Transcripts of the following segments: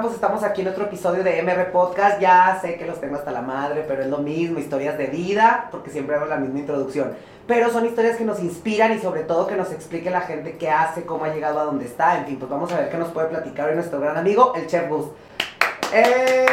Pues estamos aquí en otro episodio de MR Podcast. Ya sé que los tengo hasta la madre, pero es lo mismo, historias de vida, porque siempre hago la misma introducción. Pero son historias que nos inspiran y sobre todo que nos explique la gente qué hace, cómo ha llegado a donde está. En fin, pues vamos a ver qué nos puede platicar hoy nuestro gran amigo, el Chef Gus. ¡Eh!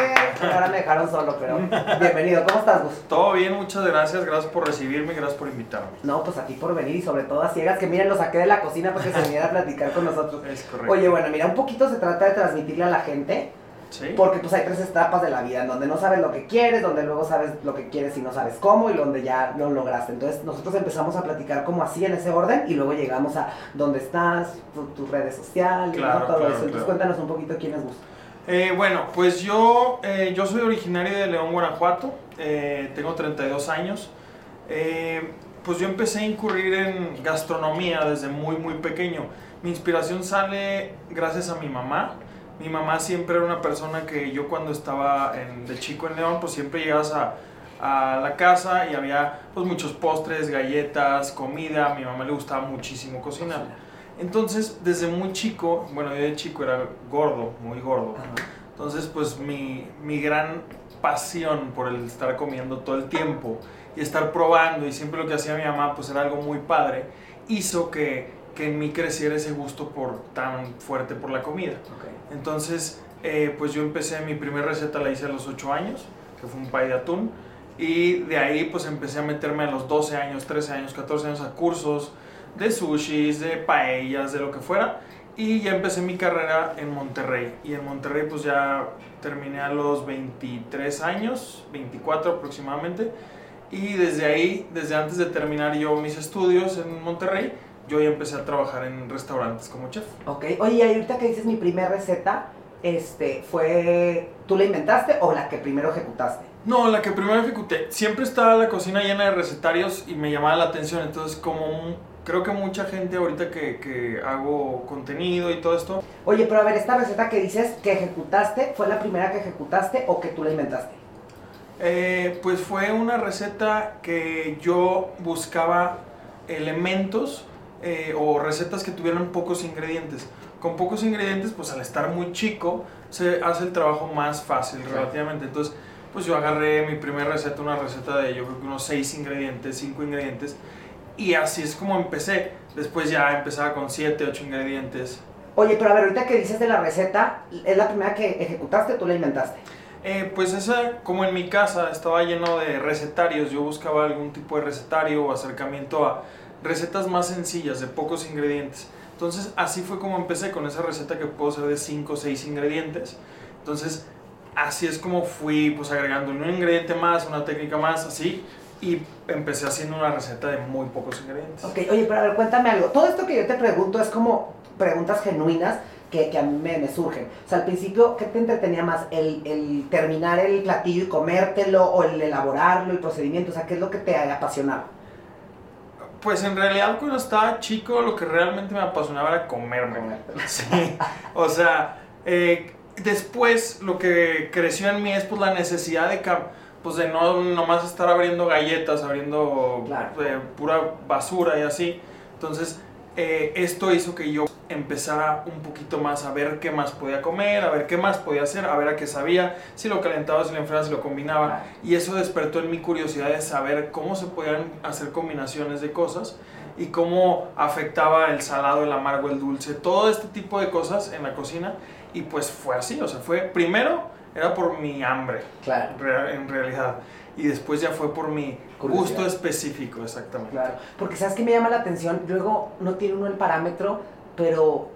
Ahora me dejaron solo, pero bienvenido. ¿Cómo estás, Gus? Todo bien, muchas gracias. Gracias por recibirme, gracias por invitarme. No, pues aquí por venir y sobre todo a ciegas, que miren, lo saqué de la cocina para que se viniera a platicar con nosotros. Es correcto. Oye, bueno, mira, un poquito se trata de transmitirle a la gente ¿Sí? Porque pues hay tres etapas de la vida, en donde no sabes lo que quieres, donde luego sabes lo que quieres y no sabes cómo, y donde ya lo lograste. Entonces nosotros empezamos a platicar como así en ese orden, y luego llegamos a dónde estás, tu- tus redes sociales, Claro, todo claro, eso. Entonces claro. cuéntanos un poquito quién es Gus. Eh, bueno, pues yo, eh, yo soy originario de León, Guanajuato. eh, tengo 32 años. Pues yo empecé a incurrir en gastronomía desde muy, muy pequeño. Mi inspiración sale gracias a mi mamá. Mi mamá siempre era una persona que yo cuando estaba en- de chico en León, pues siempre llegabas a, a la casa y había pues muchos postres, galletas, comida. A mi mamá le gustaba muchísimo cocinar. Entonces, desde muy chico, bueno, yo de chico era gordo, muy gordo. Ajá. Entonces, pues mi, mi gran pasión por el estar comiendo todo el tiempo y estar probando y siempre lo que hacía mi mamá, pues era algo muy padre, hizo que, que en mí creciera ese gusto por tan fuerte por la comida. Entonces, eh, pues yo empecé, mi primera receta la hice a los 8 años, que fue un pay de atún. Y de ahí pues empecé a meterme a los 12 años, 13 años, 14 años a cursos de sushis, de paellas, de lo que fuera. Y ya empecé mi carrera en Monterrey. Y en Monterrey pues ya terminé a los 23 años, 24 aproximadamente. Y desde ahí, desde antes de terminar yo mis estudios en Monterrey, yo ya empecé a trabajar en restaurantes como chef. Ok. Oye, y ahorita que dices mi primera receta, este, fue, ¿tú la inventaste o la que primero ejecutaste? No, la que primero ejecuté. Siempre estaba la cocina llena de recetarios y me llamaba la atención. Entonces, como un- creo que mucha gente ahorita que, que hago contenido y todo esto, Oye, pero a ver, esta receta que dices que ejecutaste, ¿fue la primera que ejecutaste o que tú la inventaste? eh, pues fue una receta que yo buscaba elementos eh, o recetas que tuvieran pocos ingredientes. Con pocos ingredientes, pues al estar muy chico, se hace el trabajo más fácil Claro. relativamente. Entonces, pues yo agarré mi primera receta, una receta de yo creo que unos 6 ingredientes, 5 ingredientes, y así es como empecé. Después ya empezaba con 7, 8 ingredientes. Oye, pero a ver, ahorita que dices de la receta, ¿es la primera que ejecutaste o tú la inventaste? Eh, pues esa, como en mi casa estaba lleno de recetarios, yo buscaba algún tipo de recetario o acercamiento a recetas más sencillas, de pocos ingredientes. Entonces así fue como empecé con esa receta que puedo hacer de 5 o 6 ingredientes. Entonces así es como fui pues agregando un ingrediente más, una técnica más, así. Y empecé haciendo una receta de muy pocos ingredientes. Ok, oye, pero a ver, cuéntame algo. Todo esto que yo te pregunto es como preguntas genuinas que, que a mí me, me surgen. O sea, al principio, ¿qué te entretenía más? ¿El, el terminar el platillo y comértelo o el elaborarlo, el procedimiento? O sea, ¿qué es lo que te apasionaba? Pues en realidad cuando estaba chico lo que realmente me apasionaba era comerme. Sí, o sea, eh, después lo que creció en mí es pues la necesidad de, cam- pues, de no nomás estar abriendo galletas, abriendo Claro. eh, pura basura y así. Entonces, eh, esto hizo que yo empezara un poquito más a ver qué más podía comer, a ver qué más podía hacer, a ver a qué sabía, si lo calentaba, si lo enfriaba, si lo combinaba. Claro. Y eso despertó en mi curiosidad de saber cómo se podían hacer combinaciones de cosas y cómo afectaba el salado, el amargo, el dulce, todo este tipo de cosas en la cocina. Y pues fue así, o sea, fue primero era por mi hambre, Claro, en realidad, y después ya fue por mi Curiosidad. gusto específico, exactamente. claro. Porque ¿sabes qué me llama la atención? Luego no tiene uno el parámetro, pero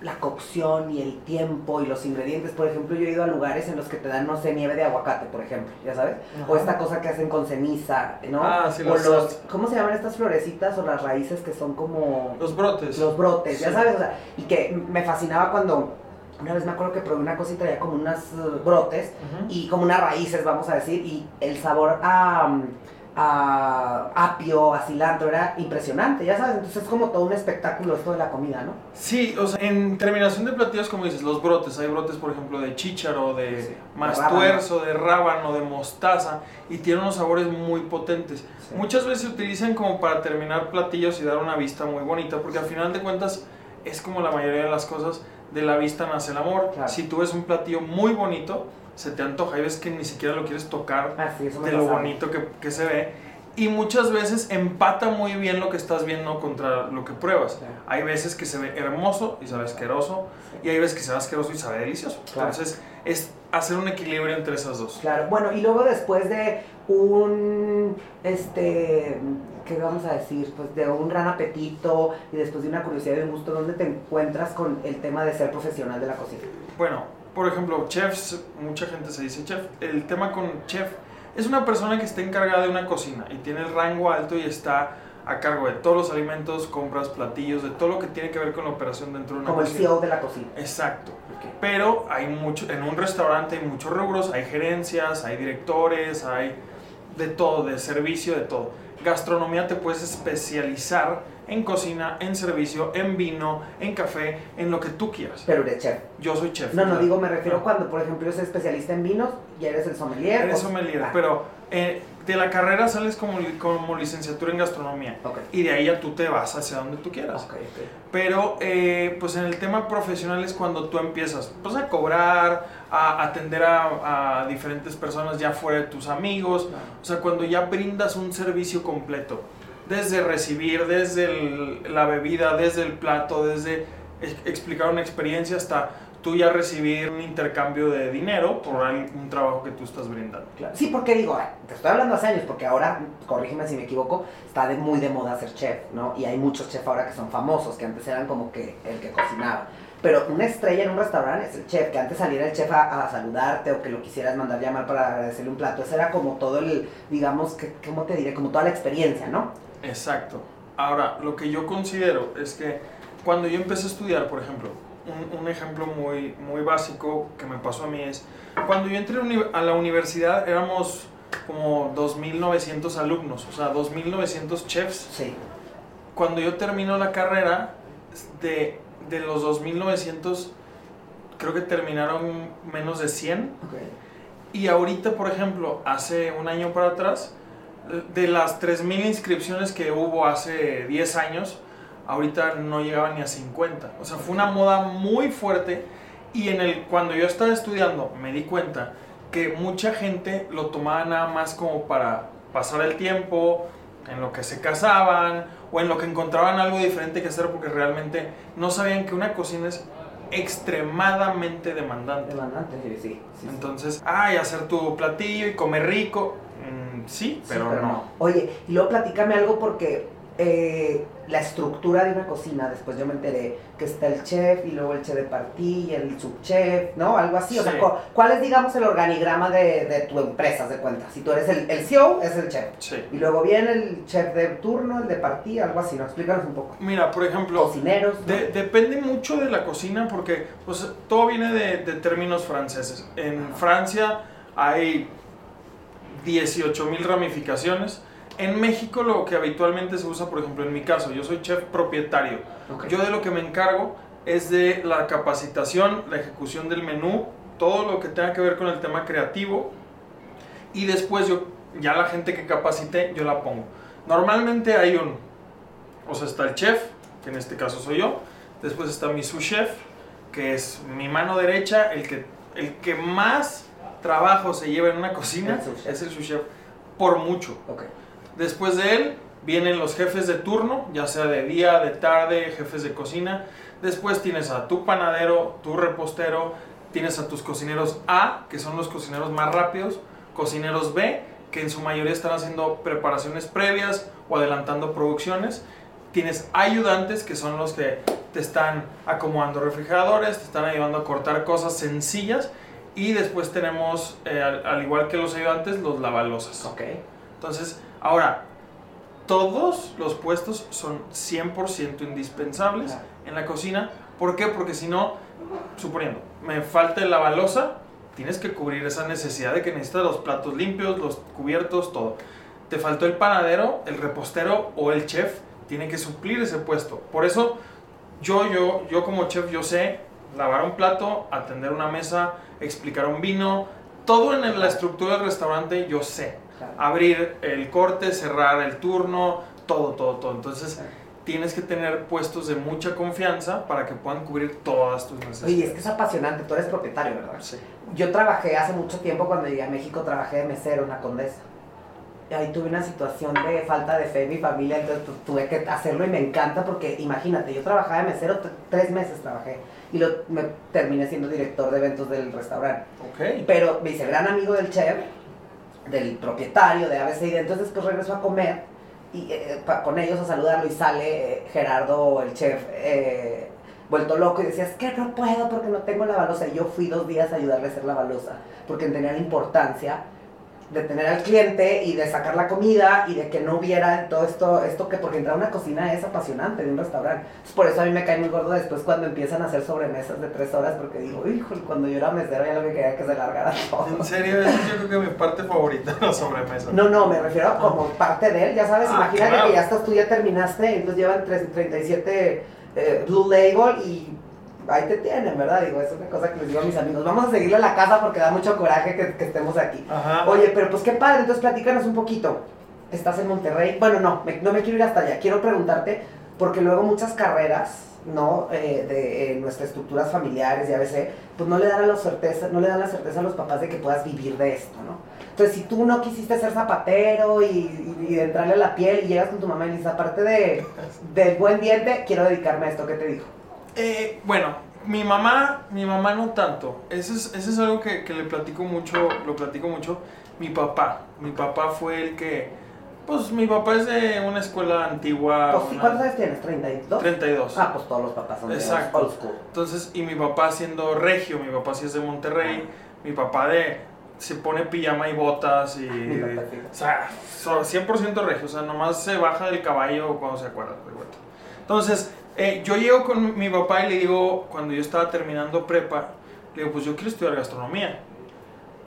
la cocción y el tiempo y los ingredientes. Por ejemplo, yo he ido a lugares en los que te dan, no sé, nieve de aguacate, por ejemplo, ¿ya sabes? O esta cosa que hacen con ceniza, ¿no? Ah, sí, o los- los, ¿cómo se llaman estas florecitas o las raíces que son como Los brotes. los brotes, ya sabes? O sea, y que me fascinaba cuando una vez me acuerdo que probé una cosa y traía como unas uh, brotes y como unas raíces, vamos a decir, y el sabor a, um, a apio, a cilantro era impresionante, ya sabes, entonces es como todo un espectáculo esto de la comida, ¿no? Sí, o sea, en terminación de platillos, como dices, los brotes, hay brotes, por ejemplo, de chícharo, de Sí, más de rábano. de mostaza, y tienen unos sabores muy potentes. Sí. Muchas veces se utilizan como para terminar platillos y dar una vista muy bonita, porque al final de cuentas es como la mayoría de las cosas, de la vista nace el amor. Claro. Si tú ves un platillo muy bonito, se te antoja y ves que ni siquiera lo quieres tocar Así, me de lo bonito que, que se ve. Y muchas veces empata muy bien lo que estás viendo contra lo que pruebas. Claro. Hay veces que se ve hermoso y sabe asqueroso, y hay veces que se ve asqueroso y sabe delicioso. Claro. Entonces, es hacer un equilibrio entre esas dos. Claro, bueno, y luego después de un, este, ¿qué vamos a decir? Pues de un gran apetito y después de una curiosidad y un gusto, ¿dónde te encuentras con el tema de ser profesional de la cocina? Bueno, por ejemplo, chefs, mucha gente se dice chef. El tema con chef es una persona que está encargada de una cocina y tiene el rango alto y está a cargo de todos los alimentos, compras, platillos, de todo lo que tiene que ver con la operación dentro de una Como el cocina. CEO de la cocina. Exacto. Ok. Pero hay mucho, en un restaurante hay muchos rubros, hay gerencias, hay directores, hay de todo, de servicio, de todo. Gastronomía te puedes especializar en cocina, en servicio, en vino, en café, en lo que tú quieras. Pero eres chef. Yo soy chef. No, no, digo, me refiero No. cuando, por ejemplo, eres especialista en vinos y eres el sommelier. Eres o- sommelier, Ah, pero eh, de la carrera sales como, como licenciatura en gastronomía. Ok. Y de ahí ya tú te vas hacia donde tú quieras. Pero, eh, pues en el tema profesional es cuando tú empiezas pues, a cobrar, a atender a, a diferentes personas ya fuera de tus amigos. Claro. O sea, cuando ya brindas un servicio completo. Desde recibir, desde el- la bebida, desde el plato, desde ex- explicar una experiencia hasta tú ya recibir un intercambio de dinero por un trabajo que tú estás brindando. Claro. Sí, porque digo, te estoy hablando hace años, porque ahora, corrígeme si me equivoco, está de muy de moda ser chef, ¿no? Y hay muchos chefs ahora que son famosos, que antes eran como que el que cocinaba. Pero una estrella en un restaurante es el chef, que antes saliera el chef a, a saludarte o que lo quisieras mandar llamar para agradecerle un plato. Ese era como todo el, digamos, que, ¿cómo te diré? Como toda la experiencia, ¿no? Exacto. Ahora, lo que yo considero es que cuando yo empecé a estudiar, por ejemplo, un, un ejemplo muy, muy básico que me pasó a mí es, cuando yo entré a la universidad éramos como 2.900 alumnos, o sea, 2.900 chefs. Sí. Cuando yo termino la carrera, de, de los 2.900, creo que terminaron menos de 100. Ok. Y ahorita, por ejemplo, hace un año para atrás, de las 3.000 inscripciones que hubo hace 10 años, ahorita no llegaban ni a 50. O sea, fue una moda muy fuerte y en el, cuando yo estaba estudiando me di cuenta que mucha gente lo tomaba nada más como para pasar el tiempo, en lo que se casaban o en lo que encontraban algo diferente que hacer porque realmente no sabían que una cocina es extremadamente demandante. Demandante, sí, sí. Entonces, ay, hacer tu platillo y comer rico. mm, sí, Sí, pero, no. Oye, y luego platícame algo porque eh, la estructura de una cocina, después yo me enteré que está el chef y luego el chef de partilla, el subchef, ¿no? Algo así. O sea, Sí. ¿cuál es, digamos, el organigrama de, de tu empresa, de cuenta? Si tú eres el, el CEO, es el chef. Sí. Y luego viene el chef de turno, el de partida, algo así, ¿no? Explícanos un poco. Mira, por ejemplo, Cocineros. ¿no? de- depende mucho de la cocina porque pues, todo viene de, de términos franceses. En Francia hay 18 mil ramificaciones. En México lo que habitualmente se usa, por ejemplo, en mi caso, yo soy chef propietario. Ok. Yo de lo que me encargo es de la capacitación, la ejecución del menú, todo lo que tenga que ver con el tema creativo y después yo, ya la gente que capacité, yo la pongo. Normalmente hay un, o sea, está el chef, que en este caso soy yo, después está mi sous chef, que es mi mano derecha, el que, el que más trabajo se lleva en una cocina, El es el sous chef, por mucho. Ok. Después de él vienen los jefes de turno, ya sea de día, de tarde, jefes de cocina. Después tienes a tu panadero, tu repostero, tienes a tus cocineros A, que son los cocineros más rápidos, cocineros B, que en su mayoría están haciendo preparaciones previas o adelantando producciones. Tienes ayudantes, que son los que te están acomodando refrigeradores, te están ayudando a cortar cosas sencillas. Y después tenemos, eh, al, al igual que los ayudantes, los lavalosas. Ok. Entonces, ahora, todos los puestos son 100% indispensables Claro. en la cocina. ¿Por qué? Porque si no, suponiendo, me falta el lavalosa, tienes que cubrir esa necesidad de que necesitas los platos limpios, los cubiertos, todo. Te faltó el panadero, el repostero o el chef, tiene que suplir ese puesto. Por eso, yo, yo, yo como chef, yo sé lavar un plato, atender una mesa, explicar un vino, todo en la estructura del restaurante yo sé. Abrir el corte, cerrar el turno, todo, todo, todo. Entonces, tienes que tener puestos de mucha confianza para que puedan cubrir todas tus necesidades. Oye, es que es apasionante, tú eres propietario, ¿verdad? Sí. Yo trabajé hace mucho tiempo cuando llegué a México, trabajé de mesero en la Condesa. Y ahí tuve una situación de falta de fe en mi familia, entonces pues, tuve que hacerlo y me encanta porque imagínate, yo trabajaba de mesero, tres meses trabajé y lo, me terminé siendo director de eventos del restaurante. Ok. Pero me hice gran amigo del chef, del propietario de ABC y entonces después regreso a comer y eh, pa- con ellos a saludarlo y sale eh, Gerardo, el chef, eh, vuelto loco y decía, es que no puedo porque no tengo la balosa. Y yo fui dos días a ayudarle a hacer la balosa porque entendía la importancia de tener al cliente y de sacar la comida y de que no hubiera todo esto, esto que porque entrar a una cocina es apasionante de un restaurante. Entonces, por eso a mí me cae muy gordo después cuando empiezan a hacer sobremesas de tres horas porque digo, híjole, cuando yo era mesero ya lo que quería que se largara todo. En serio, esa es yo creo que mi parte favorita de la sobremesa. No, no, me refiero a como parte de él, ya sabes, Ah, imagínate claro. que ya estás, tú ya terminaste, entonces llevan tres- 37 eh, Blue Label y ahí te tienen, ¿verdad? Digo, es una cosa que les digo a mis amigos, vamos a seguirle a la casa porque da mucho coraje que, que estemos aquí. Ajá. Oye, pero pues qué padre, entonces platícanos un poquito. Estás en Monterrey, bueno, no, me- no me quiero ir hasta allá, quiero preguntarte, porque luego muchas carreras, ¿no? Eh, de eh, nuestras estructuras familiares y a veces, pues no le dan la certeza, no le dan la certeza a los papás de que puedas vivir de esto, ¿no? Entonces, si tú no quisiste ser zapatero y, y, y entrarle a la piel y llegas con tu mamá y le dices, aparte de, del buen diente, quiero dedicarme a esto, ¿qué te dijo? Eh, bueno, mi mamá, mi mamá no tanto. Eso es, eso es algo que, que le platico mucho, lo platico mucho. Mi papá, mi papá fue el que, pues mi papá es de una escuela antigua. Pues, una- ¿Cuántos años tienes? ¿32? 32. Ah, pues todos los papás son de Exacto. old school. Entonces, y mi papá siendo regio, mi papá sí es de Monterrey, mi papá de, se pone pijama y botas y... O sea, so- 100% regio, o sea, nomás se baja del caballo cuando se acuerda. Entonces, eh, yo llego con mi papá y le digo, cuando yo estaba terminando prepa, le digo, pues yo quiero estudiar gastronomía.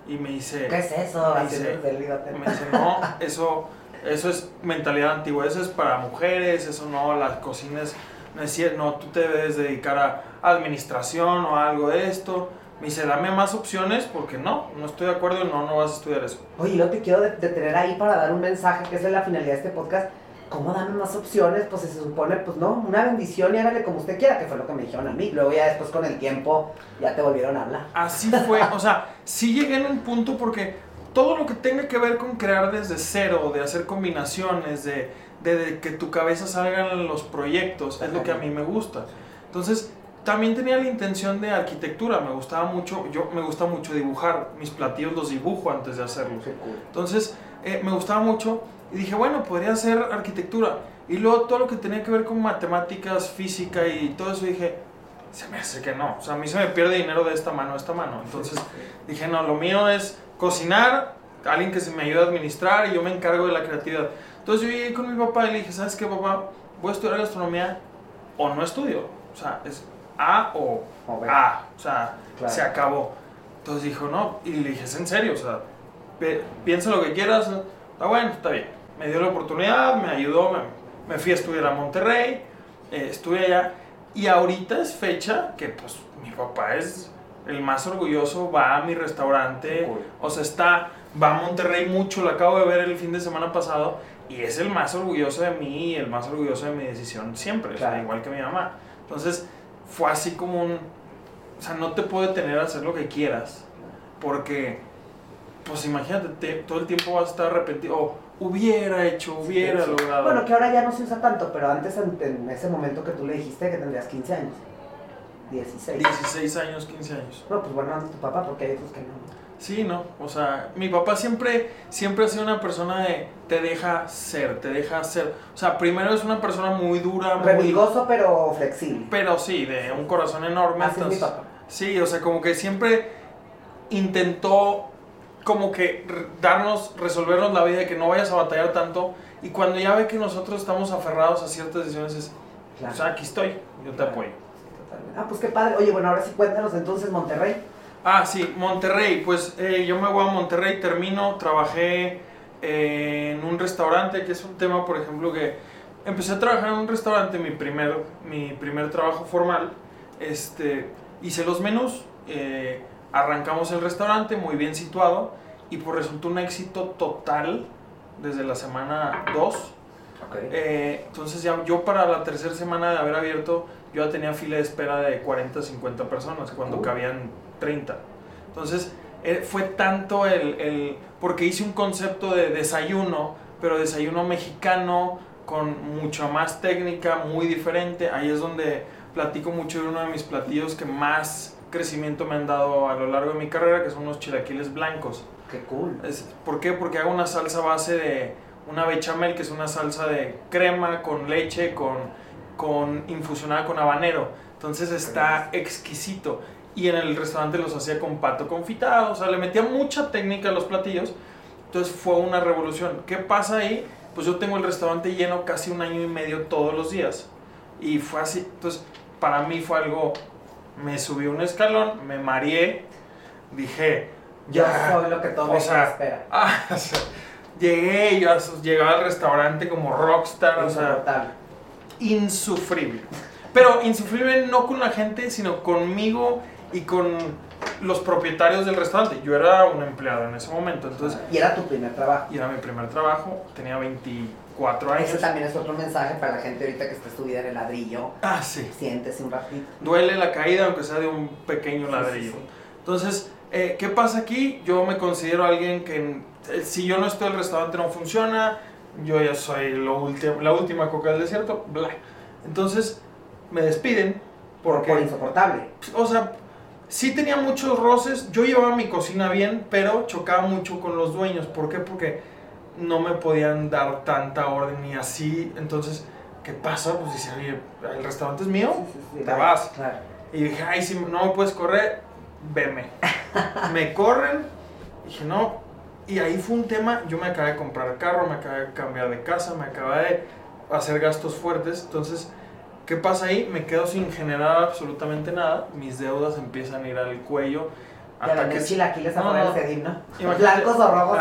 Y me dice... ¿Qué es eso? Me dice-. Me dice, no, eso, eso es mentalidad antigua, eso es para mujeres, eso no, la cocina es, no es cier- no, tú te debes dedicar a administración o a algo de esto. Me dice, dame más opciones porque no, no estoy de acuerdo, no, no vas a estudiar eso. Oye, yo te quiero de- detener ahí para dar un mensaje, que esa es la finalidad de este podcast. ¿Cómo dame más opciones? Pues se supone, pues no, una bendición y hágale como usted quiera, que fue lo que me dijeron a mí. Luego ya después con el tiempo ya te volvieron a hablar. Así fue, o sea, sí llegué en un punto porque todo lo que tenga que ver con crear desde cero, de hacer combinaciones, de, de, de que tu cabeza salgan los proyectos, es lo que a mí me gusta. Entonces, también tenía la intención de arquitectura, me gustaba mucho, yo me gusta mucho dibujar, mis platillos los dibujo antes de hacerlos. Entonces, eh, me gustaba mucho y dije, bueno, podría hacer arquitectura. Y luego todo lo que tenía que ver con matemáticas, física y todo eso, dije, se me hace que no. O sea, a mí se me pierde dinero de esta mano a esta mano. Entonces dije, no, lo mío es cocinar, alguien que se me ayude a administrar y yo me encargo de la creatividad. Entonces yo llegué con mi papá y le dije, ¿sabes qué, papá? Voy a estudiar gastronomía o no estudio. O sea, es A o O B. A. O sea, Claro. se acabó. Entonces dijo, no. Y le dije, ¿es en serio? O sea, pi- piensa lo que quieras. Está bueno, está bien. Me dio la oportunidad, me ayudó, me, me fui a estudiar a Monterrey, eh, estuve allá. Y ahorita es fecha que pues mi papá es el más orgulloso, va a mi restaurante, o sea, está, va a Monterrey mucho, lo acabo de ver el fin de semana pasado, y es el más orgulloso de mí y el más orgulloso de mi decisión siempre, o sea, Claro. igual que mi mamá. Entonces, fue así como un, o sea, no te puede tener a hacer lo que quieras, porque, pues imagínate, te- todo el tiempo vas a estar arrepentido, o hubiera hecho, hubiera Sí, sí. logrado. Bueno, que ahora ya no se usa tanto, pero antes en, en ese momento que tú le dijiste que tendrías 15 años. 16. 16 años, 15 años. No, pues bueno, antes tu papá, porque hay otros que no. Sí, no, o sea, mi papá siempre, siempre ha sido una persona de, te deja ser, te deja ser. O sea, primero es una persona muy dura, muy, Remilgoso, pero flexible. pero sí, de un corazón enorme. Así es mi entonces- papá. Sí, o sea, como que siempre intentó como que darnos, resolvernos la vida, de que no vayas a batallar tanto. Y cuando ya ve que nosotros estamos aferrados a ciertas decisiones, es, Claro. o sea, aquí estoy, yo te apoyo. Totalmente. Ah, pues qué padre. Oye, bueno, ahora sí cuéntanos entonces Monterrey. Ah, sí, Monterrey. Pues eh, yo me voy a Monterrey, termino, trabajé eh, en un restaurante, que es un tema, por ejemplo, que empecé a trabajar en un restaurante, mi primer, mi primer trabajo formal. Este, hice los menús, eh, arrancamos el restaurante muy bien situado y pues resultó un éxito total desde la semana 2. Eh, entonces ya yo para la tercera semana de haber abierto, yo ya tenía fila de espera de 40, 50 personas, cuando cabían 30. Entonces eh, fue tanto el, el, porque hice un concepto de desayuno, pero desayuno mexicano con mucha más técnica, muy diferente. Ahí es donde platico mucho de uno de mis platillos que más crecimiento me han dado a lo largo de mi carrera, que son los chilaquiles blancos. Qué cool. Es, ¿Por qué? Porque hago una salsa base de una bechamel, que es una salsa de crema con leche, con, con infusionada con habanero. Entonces está exquisito. Y en el restaurante los hacía con pato confitado, o sea, le metía mucha técnica a los platillos. Entonces fue una revolución. ¿Qué pasa ahí? Pues yo tengo el restaurante lleno casi un año y medio todos los días. Y fue así. Entonces, para mí fue algo. Me subí un escalón, me mareé, dije. Yo soy lo que todo o sea, espera. Ah, o sea, llegué, yo llegaba al restaurante como rockstar, o sea, insufrible. Pero insufrible no con la gente, sino conmigo y con los propietarios del restaurante. Yo era un empleado en ese momento, entonces... Y era tu primer trabajo. Y era mi primer trabajo, tenía 24 años. Ese también es otro mensaje para la gente ahorita que está subida en el ladrillo. Ah, sí. Siéntese un ratito. Duele la caída, aunque sea de un pequeño ladrillo. Entonces, eh, ¿qué pasa aquí? Yo me considero alguien que eh, si yo no estoy, el restaurante no funciona, yo ya soy lo la última coca del desierto, bla. Entonces, me despiden. Porque, por insoportable. O sea, sí tenía muchos roces, yo llevaba mi cocina bien, pero chocaba mucho con los dueños. ¿Por qué? Porque no me podían dar tanta orden ni así. Entonces, ¿qué pasa? Pues dice, oye, el restaurante es mío, te vas. Y dije, ay, si no me puedes correr, veme. me corren, dije, no. Y ahí fue un tema, yo me acabé de comprar carro, me acabé de cambiar de casa, me acabé de hacer gastos fuertes. Entonces, ¿Qué pasa ahí? Me quedo sin generar absolutamente nada, mis deudas empiezan a ir al cuello. Ataques, chilaquiles no, no, ¿no? Blancos o rojos.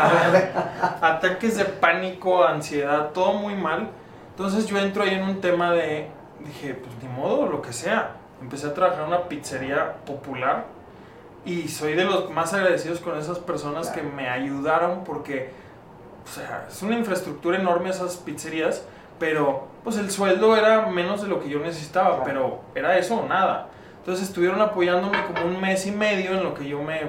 ataques de pánico, ansiedad, todo muy mal. Entonces yo entro ahí en un tema de, dije, pues ni modo, lo que sea. Empecé a trabajar en una pizzería popular y soy de los más agradecidos con esas personas que me ayudaron porque, o sea, es una infraestructura enorme esas pizzerías pero pues el sueldo era menos de lo que yo necesitaba, pero era eso o nada. Entonces estuvieron apoyándome como un mes y medio en lo que yo me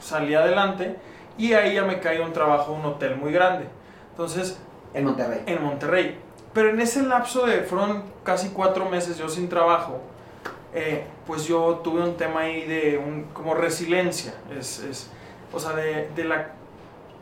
salí adelante y ahí ya me caí un trabajo en un hotel muy grande. Entonces... En Monterrey. En Monterrey. Pero en ese lapso de, fueron casi cuatro meses yo sin trabajo, eh, pues yo tuve un tema ahí de un, como resiliencia. Es, es, o sea, de, de la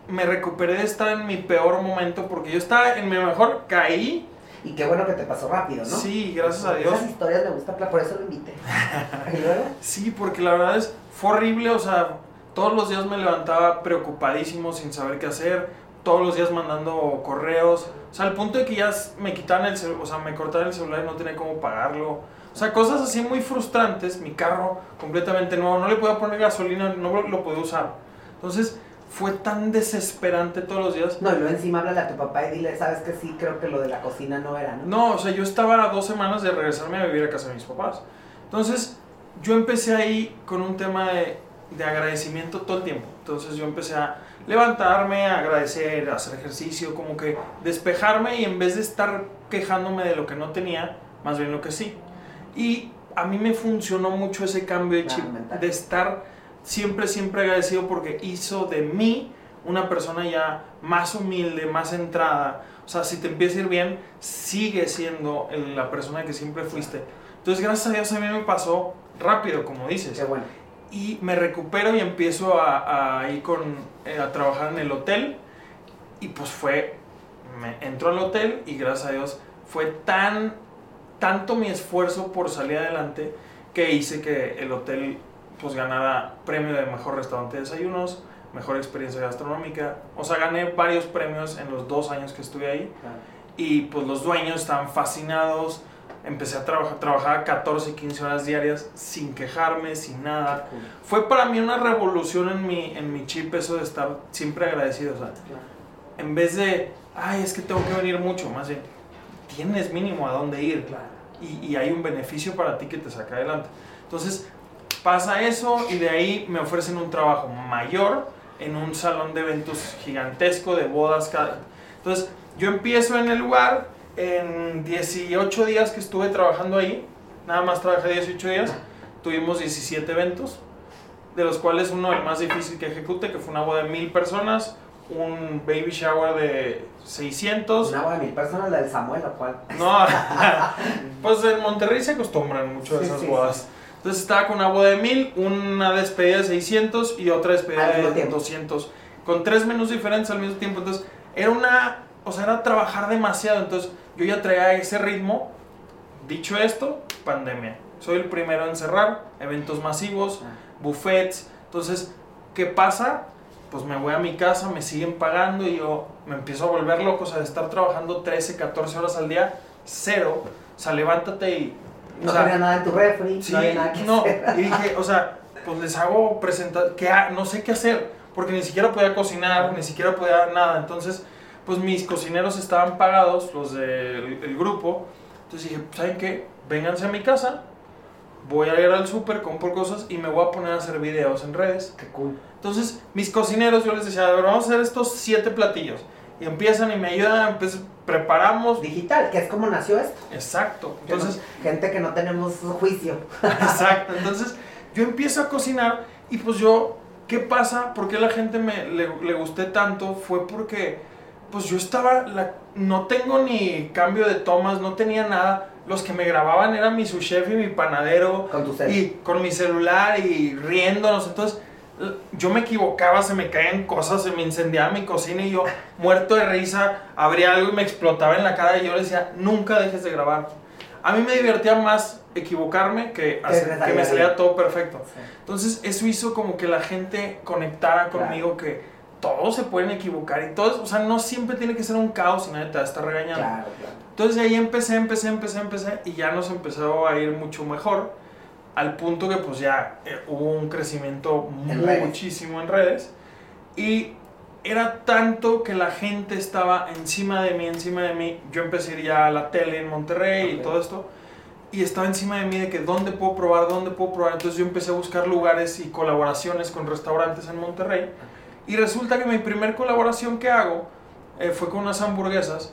me recuperé de estar en mi peor momento porque yo estaba en mi mejor, caí. Y qué bueno que te pasó rápido, ¿no? Sí, gracias a Dios. Esas historias me gustan, por eso lo invité. ¿Y luego? Sí, porque la verdad es, fue horrible, o sea, todos los días me levantaba preocupadísimo, sin saber qué hacer, todos los días mandando correos, o sea, al punto de que ya me quitaban el celular, o sea, me cortaban el celular y no tenía cómo pagarlo. O sea, cosas así muy frustrantes, mi carro completamente nuevo, no le podía poner gasolina, no lo podía usar. Entonces, fue tan desesperante todos los días. No, y luego encima háblale a tu papá y dile, sabes que sí, creo que lo de la cocina no era, ¿no? No, o sea, yo estaba a dos semanas de regresarme a vivir a casa de mis papás. Entonces, yo empecé ahí con un tema de, de agradecimiento todo el tiempo. Entonces, yo empecé a levantarme, a agradecer, a hacer ejercicio, como que despejarme y en vez de estar quejándome de lo que no tenía, más bien lo que sí. Y a mí me funcionó mucho ese cambio de chip, de estar siempre, siempre agradecido porque hizo de mí una persona ya más humilde, más centrada. O sea, si te empieza a ir bien, sigue siendo la persona que siempre fuiste. Entonces, gracias a Dios a mí me pasó rápido, como dices. Qué bueno. Y me recupero y empiezo a, a ir con, eh, a trabajar en el hotel. Y pues fue, me entro al hotel y gracias a Dios fue tan, tanto mi esfuerzo por salir adelante que hice que el hotel pues ganara premio de mejor restaurante de desayunos, mejor experiencia gastronómica. O sea, gané varios premios en los dos años que estuve ahí. Y pues los dueños estaban fascinados. Empecé a trabajar, trabajar 14 y 15 horas diarias sin quejarme, sin nada. Fue para mí una revolución en mi, en mi chip eso de estar siempre agradecido. O sea, en vez de, ay, es que tengo que venir mucho, más bien, tienes mínimo a dónde ir. Y, y hay un beneficio para ti que te saca adelante. Entonces, Pasa eso y de ahí me ofrecen un trabajo mayor en un salón de eventos gigantesco de bodas. Entonces yo empiezo en el lugar en 18 días que estuve trabajando ahí, nada más trabajé 18 días, tuvimos 17 eventos, de los cuales uno el más difícil que ejecute, que fue una boda de mil personas, un baby shower de 600. Una boda de mil personas, la del Samuel, ¿o cuál? No, pues en Monterrey se acostumbran mucho a esas sí, bodas. Entonces estaba con una boda de 1000, una despedida de 600 y otra despedida de tiempo. 200. Con tres menús diferentes al mismo tiempo. Entonces era una, o sea, era trabajar demasiado. Entonces yo ya traía ese ritmo. Dicho esto, pandemia. Soy el primero en cerrar eventos masivos, Ah. buffets. Entonces, ¿qué pasa? Pues me voy a mi casa, me siguen pagando y yo me empiezo a volver loco. O sea, de estar trabajando 13, 14 horas al día, cero. O sea, levántate y No o sea, tenía nada en tu refri, Sí, no había nada que no, hacer. y dije, o sea, pues les hago presentar, que no sé qué hacer, porque ni siquiera podía cocinar, ni siquiera podía nada, entonces, pues mis cocineros estaban pagados, los del el grupo, entonces dije, ¿saben qué? Vénganse a mi casa, voy a ir al súper, compro cosas y me voy a poner a hacer videos en redes. Qué cool. Entonces, mis cocineros, yo les decía, a ver, vamos a hacer estos siete platillos, y empiezan y me ayudan, pues, preparamos, Digital, que es como nació esto. exacto, entonces... gente que no tenemos juicio. Exacto, entonces yo empiezo a cocinar y pues yo, ¿qué pasa? ¿Por qué la gente me, le, le gusté tanto? Fue porque pues yo estaba, la- no tengo ni cambio de tomas, no tenía nada. Los que me grababan eran mi chef y mi panadero Con tu cel. y con mi celular y riéndonos. Entonces yo me equivocaba, se me caían cosas, se me incendiaba mi cocina y yo muerto de risa, abría algo y me explotaba en la cara y yo le decía, nunca dejes de grabar. A mí me divertía más equivocarme que, hacer- que me salía bien. todo perfecto. Sí. Entonces eso hizo como que la gente conectara Claro. conmigo que todos se pueden equivocar y todos, o sea, no siempre tiene que ser un caos y nadie te va a estar regañando. Claro, claro. Entonces de ahí empecé, empecé, empecé, empecé y ya nos empezó a ir mucho mejor al punto que pues ya eh, hubo un crecimiento En muchísimo en redes y era tanto que la gente estaba encima de mí, encima de mí. Yo empecé a ir ya a la tele en Monterrey Ok. y todo esto y estaba encima de mí de que dónde puedo probar, dónde puedo probar. Entonces yo empecé a buscar lugares y colaboraciones con restaurantes en Monterrey. Y resulta que mi primer colaboración que hago eh, fue con unas hamburguesas.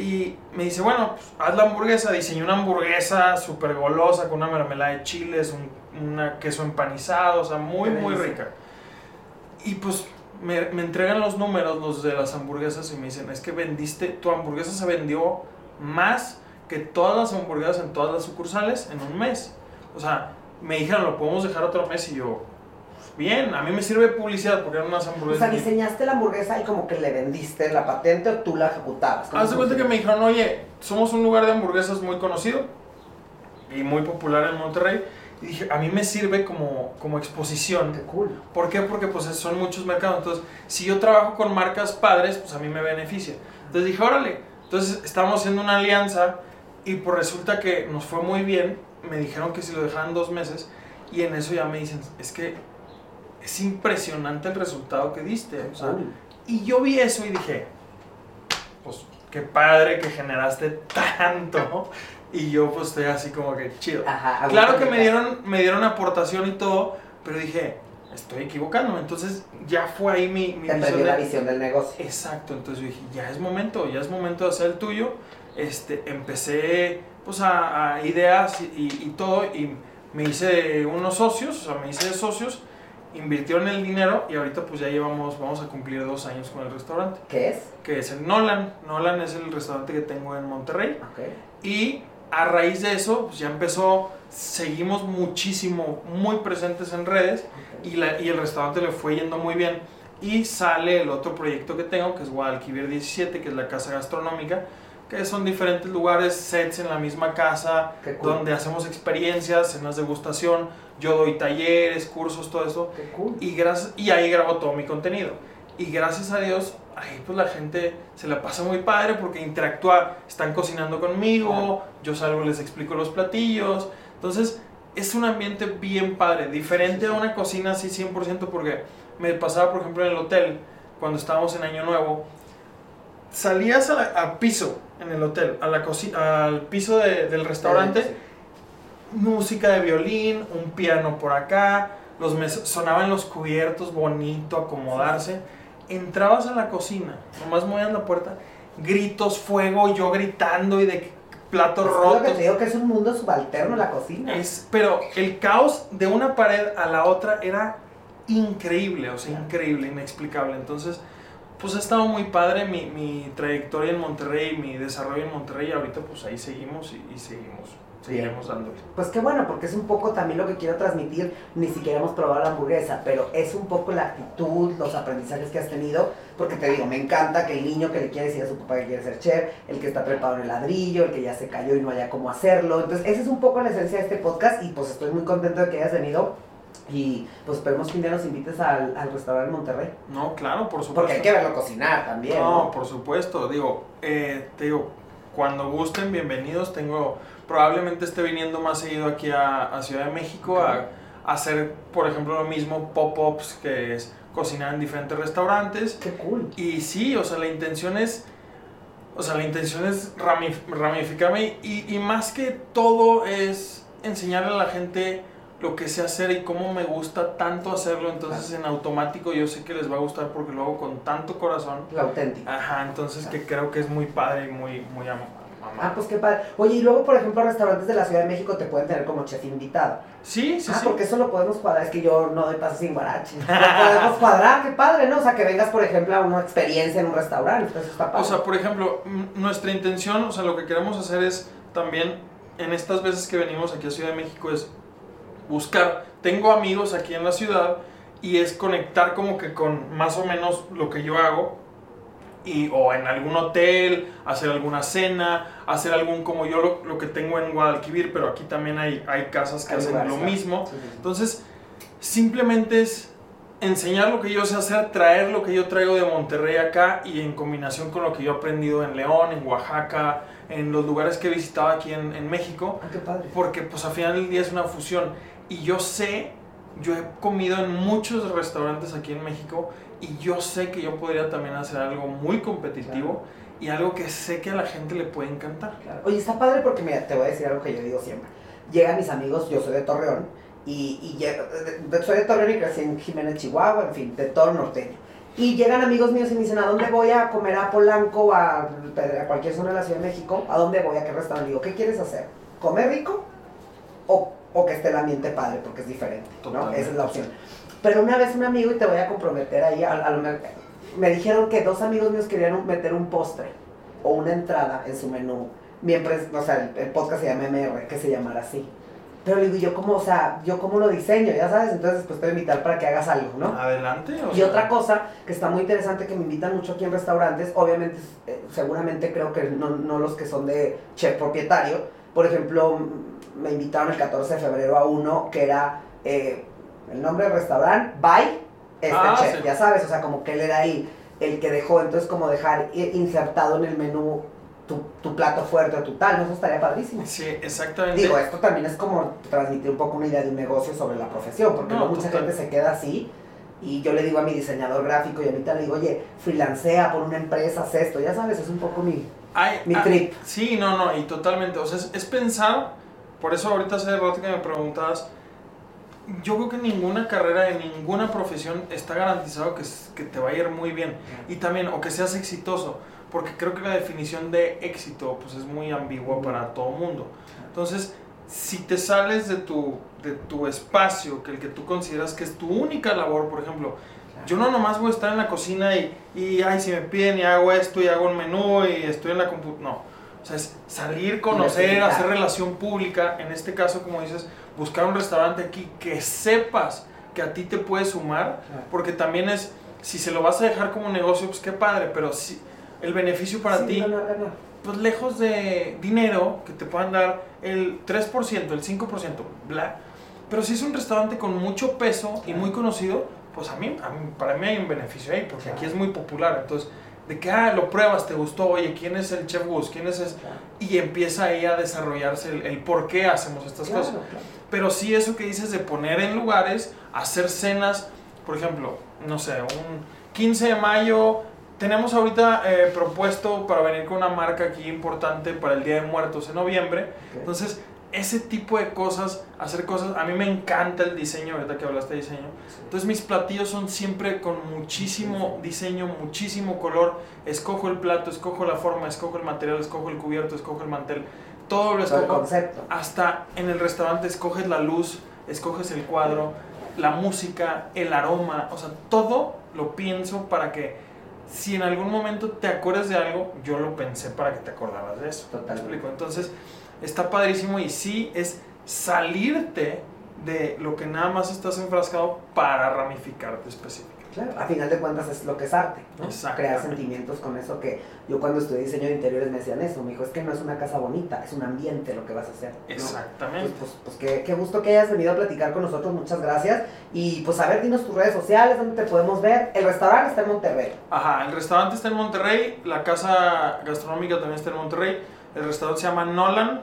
Y me dice, bueno, pues, haz la hamburguesa. Diseñé una hamburguesa súper golosa con una mermelada de chiles, un una queso empanizado, o sea, muy, muy rica. Y pues me, me entregan los números, los de las hamburguesas, y me dicen, es que vendiste, tu hamburguesa se vendió más que todas las hamburguesas en todas las sucursales en un mes. O sea, me dijeron, lo podemos dejar otro mes, y yo, "Pues, bien, a mí me sirve publicidad porque eran unas O hamburguesas. sea, diseñaste la hamburguesa y como que le vendiste la patente o tú la ejecutabas. ¿Cómo Haz de cuenta que me dijeron, oye, somos un lugar de hamburguesas muy conocido y muy popular en Monterrey. Y dije, a mí me sirve como, como exposición. Qué cool. ¿Por qué? Porque pues son muchos mercados. Entonces, si yo trabajo con marcas padres, pues a mí me beneficia. Entonces dije, órale. Entonces estábamos haciendo una alianza y pues resulta que nos fue muy bien. Me dijeron que si lo dejaban dos meses y en eso ya me dicen, es que es impresionante el resultado que diste. O sea, y yo vi eso y dije, pues qué padre que generaste tanto. Y yo pues estoy así como que chido. Ajá, Claro que me dieron, me dieron aportación y todo, pero dije, estoy equivocándome. Entonces ya fue ahí mi, mi Te visión la de- visión del negocio. Exacto, entonces yo dije, ya es momento, ya es momento de hacer el tuyo. Este, empecé pues a, a ideas y, y- y todo y me hice unos socios, o sea, me hice socios, invirtieron el dinero y ahorita pues ya llevamos, vamos a cumplir dos años con el restaurante, ¿Qué es? que es el Nolan. Nolan es el restaurante que tengo en Monterrey Ok. y a raíz de eso pues ya empezó, seguimos muchísimo, muy presentes en redes ok. y, la- y el restaurante le fue yendo muy bien. Y sale el otro proyecto que tengo, que es Guadalquivir 17, que es la casa gastronómica, que son diferentes lugares, sets en la misma casa, cool. donde hacemos experiencias, cenas de degustación, yo doy talleres, cursos, todo eso. Qué cool. Y, gracias, y ahí grabo todo mi contenido. Y gracias a Dios, ahí pues la gente se la pasa muy padre porque interactúa, están cocinando conmigo, yo salgo, les explico los platillos. Entonces, es un ambiente bien padre, diferente Sí, sí. a una cocina así 100% porque me pasaba, por ejemplo, en el hotel, cuando estábamos en Año Nuevo, salías a la- al piso en el hotel, a la al piso de- del restaurante Sí. música de violín, un piano por acá, los sonaban los cubiertos, bonito, acomodarse. Entrabas a la cocina, nomás movías la puerta, gritos, fuego, yo gritando y de platos Es rotos. lo que te digo que es un mundo subalterno la cocina. Es, pero el caos de una pared a la otra era increíble, o sea, increíble, inexplicable. Entonces, pues ha estado muy padre mi, mi trayectoria en Monterrey, mi desarrollo en Monterrey. Y ahorita, pues ahí seguimos y, y seguimos, seguiremos dándole. Pues qué bueno, porque es un poco también lo que quiero transmitir. Ni siquiera hemos probado la hamburguesa, pero es un poco la actitud, los aprendizajes que has tenido. Porque te digo, me encanta que el niño que le quiere decir a su papá que quiere ser chef, el que está preparado en el ladrillo, el que ya se cayó y no haya cómo hacerlo. Entonces, esa es un poco la esencia de este podcast y pues estoy muy contento de que hayas venido. Y pues esperemos que un día nos invites al, al restaurante en Monterrey. No, claro, por supuesto. Porque hay que verlo cocinar también. No, ¿no? por supuesto. Digo, eh, te digo, cuando gusten, bienvenidos. Tengo, probablemente esté viniendo más seguido aquí a, a Ciudad de México a hacer, por ejemplo, lo mismo, pop-ups, que es cocinar en diferentes restaurantes. Qué cool. Y sí, o sea, la intención es, o sea, la intención es ramif- ramificarme y, y más que todo es enseñarle a la gente lo que sé hacer y cómo me gusta tanto hacerlo. Entonces, en automático yo sé que les va a gustar porque lo hago con tanto corazón. La auténtica. Ajá, entonces que creo que es muy padre y muy, muy am- Ah, amable. pues qué padre. Oye, y luego, por ejemplo, restaurantes de la Ciudad de México te pueden tener como chef invitado. Sí, sí, ah, sí. porque eso lo podemos cuadrar. Es que yo no doy paso sin guarache. Lo podemos cuadrar, qué padre, ¿no? O sea, que vengas, por ejemplo, a una experiencia en un restaurante. Entonces está padre. O sea, por ejemplo, nuestra intención, o sea, lo que queremos hacer es también, en estas veces que venimos aquí a Ciudad de México, es buscar, tengo amigos aquí en la ciudad y es conectar como que con más o menos lo que yo hago y o en algún hotel, hacer alguna cena, hacer algún como yo lo, lo que tengo en Guadalquivir, pero aquí también hay, hay casas que Hay hacen lo mismo. Sí, sí, sí. Entonces, simplemente es enseñar lo que yo sé hacer, traer lo que yo traigo de Monterrey acá y en combinación con lo que yo he aprendido en León, en Oaxaca, en los lugares que he visitado aquí en, en México, Ah, qué padre. porque pues al final del día es una fusión. Y yo sé, yo he comido en muchos restaurantes aquí en México y yo sé que yo podría también hacer algo muy competitivo y algo que sé que a la gente le puede encantar. Claro. Oye, está padre porque, mira, te voy a decir algo que yo digo siempre. Llegan mis amigos, yo soy de Torreón, y, y de- de- soy de Torreón y crecí en Jiménez, Chihuahua, en fin, de todo norteño. Y llegan amigos míos y me dicen, ¿a dónde voy a comer a Polanco, a, a cualquier zona de la Ciudad de México? ¿A dónde voy? ¿A qué restaurante? Digo, ¿qué quieres hacer? ¿Comer rico o, o que esté el ambiente padre? Porque es diferente, ¿no? Totalmente. Esa es la opción. Pero una vez un amigo, y te voy a comprometer ahí, a- a me, me dijeron que dos amigos míos querían meter un postre o una entrada en su menú. Mi empresa, o sea, el, el podcast se llama MR, que se llamara así. Pero le digo, yo cómo, o sea, yo cómo lo diseño, ya sabes, entonces pues te voy a invitar para que hagas algo, ¿no? Adelante. o Y sea, otra cosa que está muy interesante que me invitan mucho aquí en restaurantes, obviamente, eh, seguramente creo que no, no los que son de chef propietario, por ejemplo, me invitaron el 14 de febrero a uno que era eh, el nombre del restaurante, by este Ah, chef, sí. ya sabes, o sea, como que él era ahí el que dejó, entonces como dejar insertado en el menú tu, tu plato fuerte o tu tal, ¿no? eso estaría padrísimo. Sí, exactamente. Digo, esto también es como transmitir un poco una idea de un negocio sobre la profesión, porque No, mucha gente se queda así. Y yo le digo a mi diseñador gráfico y ahorita le digo, oye, freelancea por una empresa, haz esto, ya sabes, es un poco mi... Ay, Mi ah, trip. Sí, no, no, y totalmente. O sea, es, es pensar, por eso ahorita hace rato que me preguntabas, yo creo que ninguna carrera, en ninguna profesión está garantizado que, que te va a ir muy bien. Y también, o que seas exitoso, porque creo que la definición de éxito pues es muy ambigua para todo mundo. Entonces, si te sales de tu, de tu espacio, que el que tú consideras que es tu única labor, por ejemplo, yo no nomás voy a estar en la cocina y, y ay, si me piden y hago esto y hago un menú y estoy en la computadora. No. O sea, es salir, conocer, hacer relación pública. En este caso, como dices, buscar un restaurante aquí que sepas que a ti te puede sumar. Porque también es, si se lo vas a dejar como negocio, pues qué padre, pero si el beneficio para Sí, ti, ganar, ganar. pues lejos de dinero que te puedan dar el 3%, el 5%, bla. Pero si es un restaurante con mucho peso y muy conocido, pues a mí, a mí- para mí hay un beneficio ahí, porque aquí es muy popular. Entonces, de que, ah, lo pruebas, te gustó, oye, ¿quién es el Chef Gus? ¿Quién es ese? Claro, Y empieza ahí a desarrollarse el, el por qué hacemos estas claro, cosas. claro. Pero sí eso que dices de poner en lugares, hacer cenas, por ejemplo, no sé, un 15 de mayo, tenemos ahorita eh, propuesto para venir con una marca aquí importante para el Día de Muertos en noviembre. Entonces, ese tipo de cosas, hacer cosas, a mí me encanta el diseño, ahorita que hablaste de diseño. Entonces mis platillos son siempre con muchísimo diseño, muchísimo color. Escojo el plato, escojo la forma, escojo el material, escojo el cubierto, escojo el mantel. Todo lo escojo. concepto. Hasta en el restaurante escoges la luz, escoges el cuadro, la música, el aroma, o sea, todo lo pienso para que si en algún momento te acuerdas de algo, yo lo pensé para que te acordaras de eso. Totalmente. Entonces, está padrísimo y sí es salirte de lo que nada más estás enfrascado para ramificarte específicamente. Claro, a final de cuentas es lo que es arte, ¿no? Crear sentimientos con eso que yo cuando estudié diseño de interiores me decían eso, me dijo, es que no es una casa bonita, es un ambiente lo que vas a hacer. Exactamente. Pues, pues, pues qué, gusto que hayas venido a platicar con nosotros, muchas gracias. Y pues a ver, dinos tus redes sociales, dónde te podemos ver. El restaurante está en Monterrey. Ajá, el restaurante está en Monterrey, la casa gastronómica también está en Monterrey, el restaurante se llama Nolan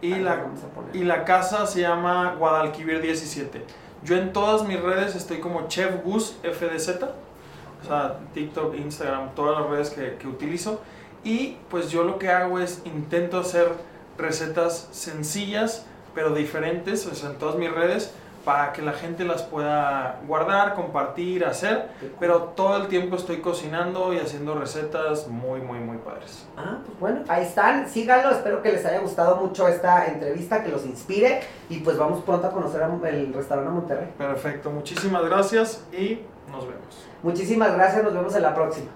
y, la, y la casa se llama Guadalquivir 17. Yo en todas mis redes estoy como Chef Gus FDZ, o sea, TikTok, Instagram, todas las redes que, que utilizo. Y pues yo lo que hago es intento hacer recetas sencillas, pero diferentes, o sea, en todas mis redes para que la gente las pueda guardar, compartir, hacer, pero todo el tiempo estoy cocinando y haciendo recetas muy, muy, muy padres. Ah, pues bueno, ahí están, síganlo, espero que les haya gustado mucho esta entrevista, que los inspire y pues vamos pronto a conocer el restaurante Monterrey. Perfecto, muchísimas gracias y nos vemos. Muchísimas gracias, nos vemos en la próxima.